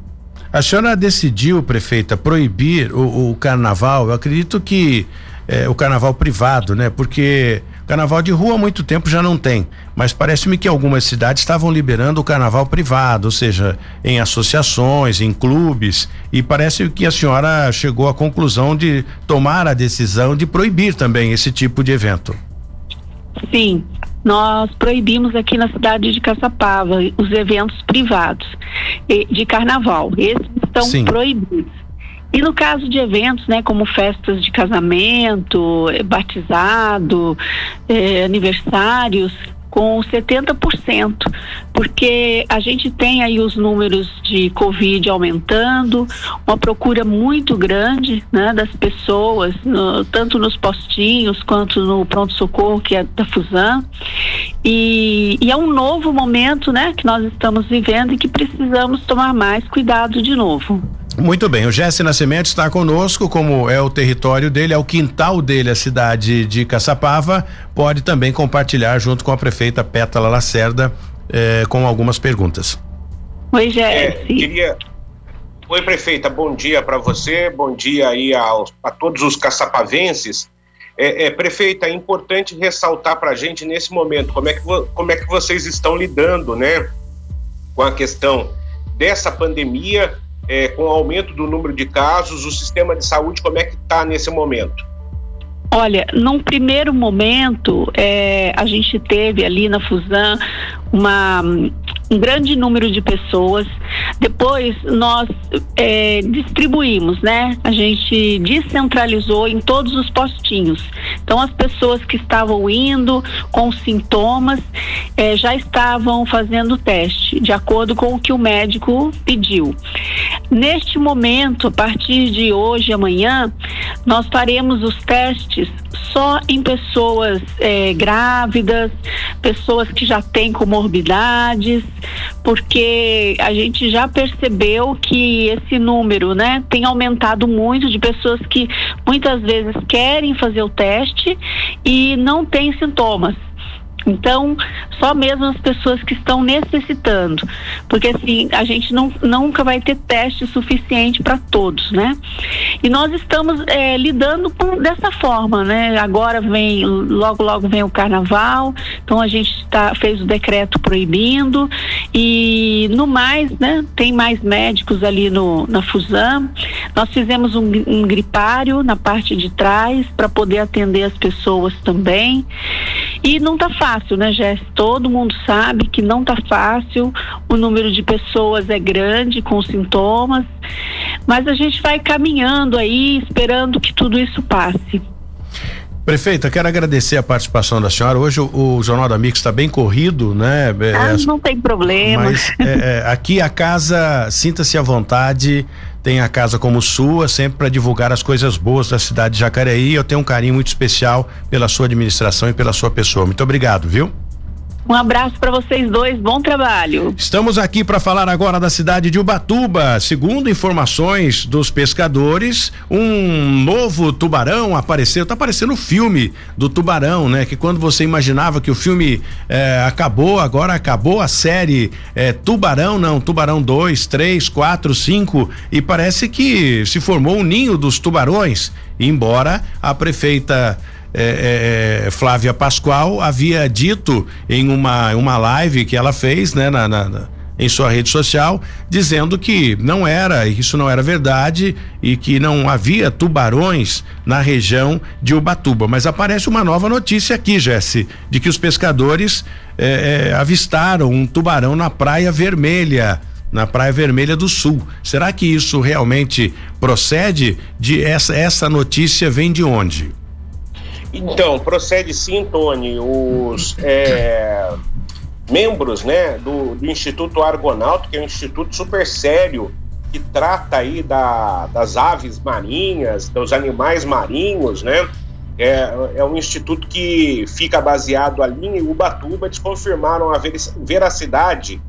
Speaker 2: A senhora decidiu, prefeita, proibir o, o carnaval. Eu acredito que é, o carnaval privado, né? Porque Carnaval de rua há muito tempo já não tem, mas parece-me que algumas cidades estavam liberando o carnaval privado, ou seja, em associações, em clubes, e parece que a senhora chegou à conclusão de tomar a decisão de proibir também esse tipo de evento.
Speaker 7: Sim, nós proibimos aqui na cidade de Caçapava os eventos privados de carnaval. Esses estão Sim. proibidos. E no caso de eventos, né, como festas de casamento, eh, batizado, eh, aniversários, com 70%, porque a gente tem aí os números de Covid aumentando, uma procura muito grande né, das pessoas, no, tanto nos postinhos quanto no pronto-socorro, que é da Fusan. E, e, é um novo momento né, que nós estamos vivendo e que precisamos tomar mais cuidado de novo.
Speaker 2: Muito bem, o Jesse Nascimento está conosco, como é o território dele, é o quintal dele, a cidade de Caçapava, pode também compartilhar junto com a prefeita Pétala Lacerda eh, com algumas perguntas.
Speaker 7: Oi, Jesse. É,
Speaker 3: queria... Oi, prefeita, bom dia para você, bom dia aí aos, a todos os caçapavenses. É, é, prefeita, é importante ressaltar para a gente nesse momento como é, que, como é que vocês estão lidando, né, com a questão dessa pandemia é, com o aumento do número de casos, o sistema de saúde, como é que está nesse momento?
Speaker 7: Olha, num primeiro momento, é, a gente teve ali na Fusan uma, um grande número de pessoas. Depois nós é, distribuímos, né? A gente descentralizou em todos os postinhos. Então as pessoas que estavam indo com sintomas é, já estavam fazendo o teste, de acordo com o que o médico pediu. Neste momento, a partir de hoje amanhã, nós faremos os testes só em pessoas é, grávidas, pessoas que já têm comorbidades, porque a gente já percebeu que esse número, né, tem aumentado muito de pessoas que muitas vezes querem fazer o teste e não têm sintomas. Então, só mesmo as pessoas que estão necessitando, porque assim, a gente não, nunca vai ter teste suficiente para todos, né? E nós estamos é, lidando com, dessa forma, né? Agora vem, logo, logo vem o carnaval, então a gente tá, fez o decreto proibindo e no mais, né? Tem mais médicos ali no, na Fusam. Nós fizemos um, um gripário na parte de trás para poder atender as pessoas também. E não está fácil, né, Jess? Todo mundo sabe que não está fácil, o número de pessoas é grande com sintomas, mas a gente vai caminhando aí, esperando que tudo isso passe.
Speaker 2: Prefeita, quero agradecer a participação da senhora. Hoje o, o Jornal da Mix está bem corrido, né?
Speaker 7: É, ah, não tem problema.
Speaker 2: Mas é, é, aqui a casa, sinta-se à vontade tem a casa como sua, sempre para divulgar as coisas boas da cidade de Jacareí. Eu tenho um carinho muito especial pela sua administração e pela sua pessoa. Muito obrigado, viu?
Speaker 7: Um abraço para vocês dois, bom trabalho.
Speaker 2: Estamos aqui para falar agora da cidade de Ubatuba. Segundo informações dos pescadores, um novo tubarão apareceu. Tá aparecendo o filme do tubarão, né? Que quando você imaginava que o filme eh, acabou, agora acabou a série eh, Tubarão, não, Tubarão 2, 3, 4, 5 e parece que se formou um ninho dos tubarões. Embora a prefeita é, é, é, Flávia Pascoal havia dito em uma, uma live que ela fez, né, na, na, em sua rede social, dizendo que não era, isso não era verdade e que não havia tubarões na região de Ubatuba. Mas aparece uma nova notícia aqui, Jesse, de que os pescadores é, é, avistaram um tubarão na Praia Vermelha na Praia Vermelha do Sul. Será que isso realmente procede? De essa essa notícia vem de onde?
Speaker 3: Então, procede sim, Tony, os é, membros né, do, do, Instituto Argonauta, que é um instituto super sério, que trata aí da, das aves marinhas, dos animais marinhos, né? É, é um instituto que fica baseado ali em Ubatuba, eles confirmaram a veracidade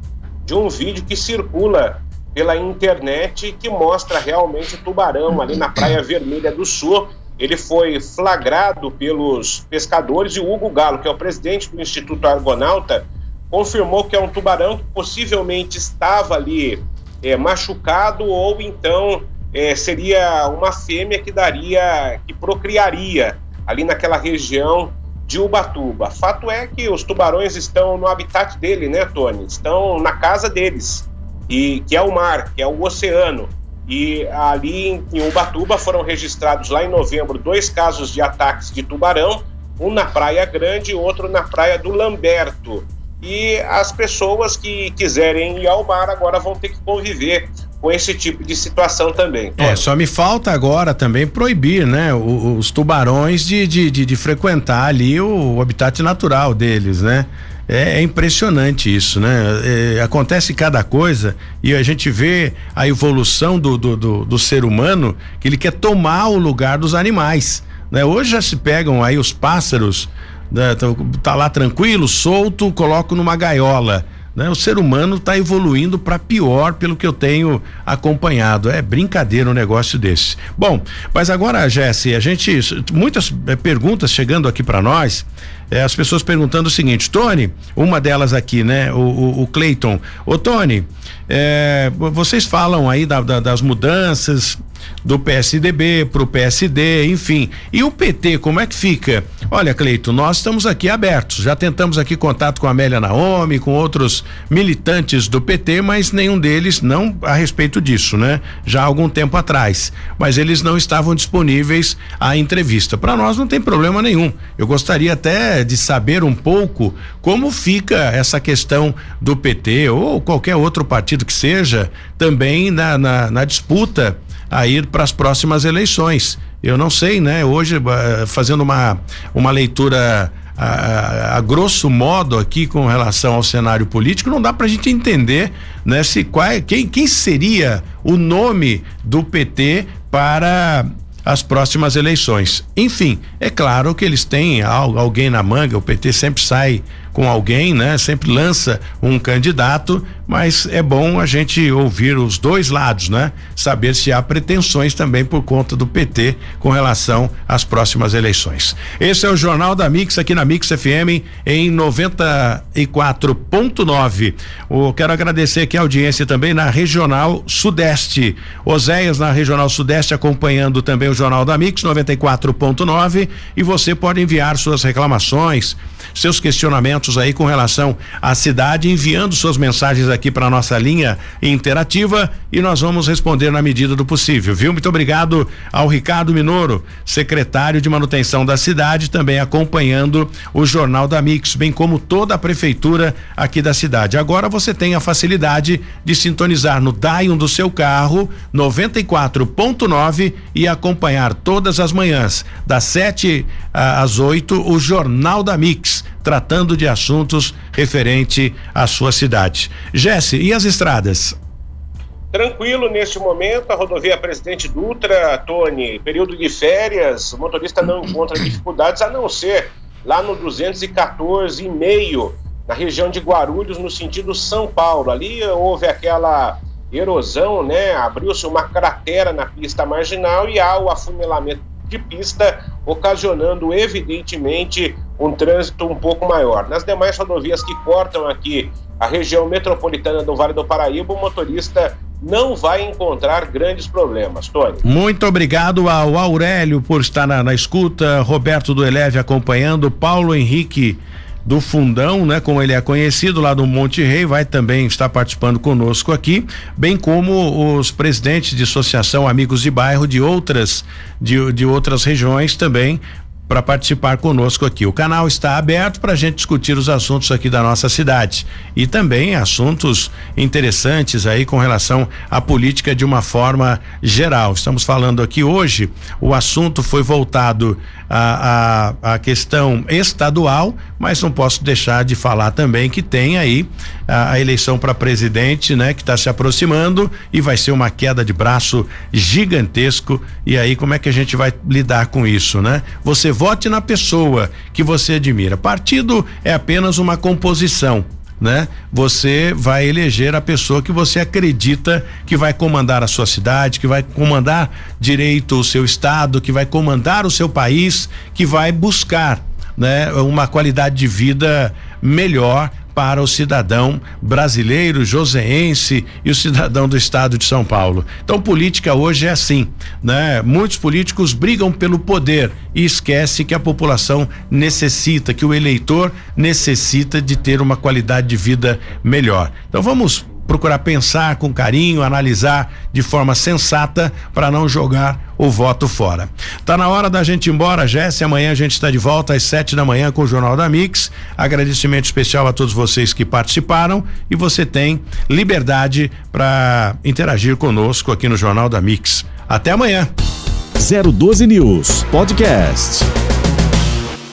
Speaker 3: de um vídeo que circula pela internet que mostra realmente o tubarão ali na Praia Vermelha do Sul, ele foi flagrado pelos pescadores e o Hugo Galo, que é o presidente do Instituto Argonauta, confirmou que é um tubarão que possivelmente estava ali é, machucado ou então é, seria uma fêmea que daria, que procriaria ali naquela região de Ubatuba. Fato é que os tubarões estão no habitat dele, né, Tony? Estão na casa deles, e que é o mar, que é o oceano. E ali em, Ubatuba foram registrados lá em novembro dois casos de ataques de tubarão, um na Praia Grande e outro na Praia do Lamberto. E as pessoas que quiserem ir ao mar agora vão ter que conviver com esse tipo de situação também.
Speaker 2: É, só me falta agora também proibir, né, os, os tubarões de, de, de, de, frequentar ali o, o habitat natural deles, né? É, é, impressionante isso, né? É, acontece cada coisa e a gente vê a evolução do, do, do, do, ser humano que ele quer tomar o lugar dos animais. Né? Hoje já se pegam aí os pássaros, né? tá, lá tranquilo, solto, colocam numa gaiola. Né? O ser humano está evoluindo para pior, pelo que eu tenho acompanhado. É brincadeira um negócio desse. Bom, mas agora, Jesse, a gente muitas é, perguntas chegando aqui para nós. É, as pessoas perguntando o seguinte, Tony, uma delas aqui, né? O, o, o Cleiton. Ô, Tony, é, vocês falam aí da, da, das mudanças do PSDB para o PSD, enfim. E o PT, como é que fica? Olha, Cleito, nós estamos aqui abertos. Já tentamos aqui contato com a Amélia Naomi, com outros militantes do PT, mas nenhum deles não a respeito disso, né? Já há algum tempo atrás. Mas eles não estavam disponíveis à entrevista. Para nós não tem problema nenhum. Eu gostaria até de saber um pouco como fica essa questão do PT ou qualquer outro partido que seja também na, na, na disputa a ir para as próximas eleições. Eu não sei, né? Hoje, eh, fazendo uma, uma leitura a, a, grosso modo aqui com relação ao cenário político, não dá para a gente entender, né? Se qual, quem, quem seria o nome do PT para as próximas eleições. Enfim, é claro que eles têm alguém na manga, o PT sempre sai com alguém, né? Sempre lança um candidato, mas é bom a gente ouvir os dois lados, né? Saber se há pretensões também por conta do PT com relação às próximas eleições. Esse é o Jornal da Mix aqui na Mix FM em 94.9. Eu quero agradecer aqui a audiência também na Regional Sudeste. Oséias na Regional Sudeste acompanhando também o Jornal da Mix 94.9 e você pode enviar suas reclamações, seus questionamentos aí com relação à cidade, enviando suas mensagens aqui para nossa linha interativa e nós vamos responder na medida do possível, viu? Muito obrigado ao Ricardo Minoro, secretário de manutenção da cidade, também acompanhando o Jornal da Mix, bem como toda a prefeitura aqui da cidade. Agora você tem a facilidade de sintonizar no Dion do seu carro 94.9 e acompanhar todas as manhãs, das 7 às 8, o Jornal da Mix tratando de assuntos referente à sua cidade. Jesse, e as estradas?
Speaker 3: Tranquilo neste momento, a rodovia Presidente Dutra, Tony, período de férias, o motorista não encontra dificuldades a não ser lá no 214,5, na região de Guarulhos, no sentido São Paulo. Ali houve aquela erosão, né? Abriu-se uma cratera na pista marginal e há o afunilamento de pista, ocasionando evidentemente um trânsito um pouco maior. Nas demais rodovias que cortam aqui a região metropolitana do Vale do Paraíba, o motorista não vai encontrar grandes problemas. Tony.
Speaker 2: Muito obrigado ao Aurélio por estar na, na escuta, Roberto do Eleve acompanhando, Paulo Henrique do Fundão, né, como ele é conhecido lá do Monte Rei, vai também estar participando conosco aqui, bem como os presidentes de associação Amigos de Bairro de outras de, de outras regiões também para participar conosco aqui. O canal está aberto para a gente discutir os assuntos aqui da nossa cidade e também assuntos interessantes aí com relação à política de uma forma geral. Estamos falando aqui hoje, o assunto foi voltado à, à, questão estadual, mas não posso deixar de falar também que tem aí a, a eleição para presidente, né, que está se aproximando e vai ser uma queda de braço gigantesco. E aí, como é que a gente vai lidar com isso, né? Você vote na pessoa que você admira. Partido é apenas uma composição. Né? Você vai eleger a pessoa que você acredita que vai comandar a sua cidade, que vai comandar direito o seu estado, que vai comandar o seu país, que vai buscar né, uma qualidade de vida melhor para o cidadão brasileiro, joseense e o cidadão do estado de São Paulo. Então, política hoje é assim, né? Muitos políticos brigam pelo poder e esquece que a população necessita, que o eleitor necessita de ter uma qualidade de vida melhor. Então, vamos procurar pensar com carinho, analisar de forma sensata para não jogar o voto fora. Tá na hora da gente ir embora, Jéssica. Amanhã a gente está de volta às sete da manhã com o Jornal da Mix. Agradecimento especial a todos vocês que participaram e você tem liberdade para interagir conosco aqui no Jornal da Mix. Até amanhã.
Speaker 1: 012 News Podcast.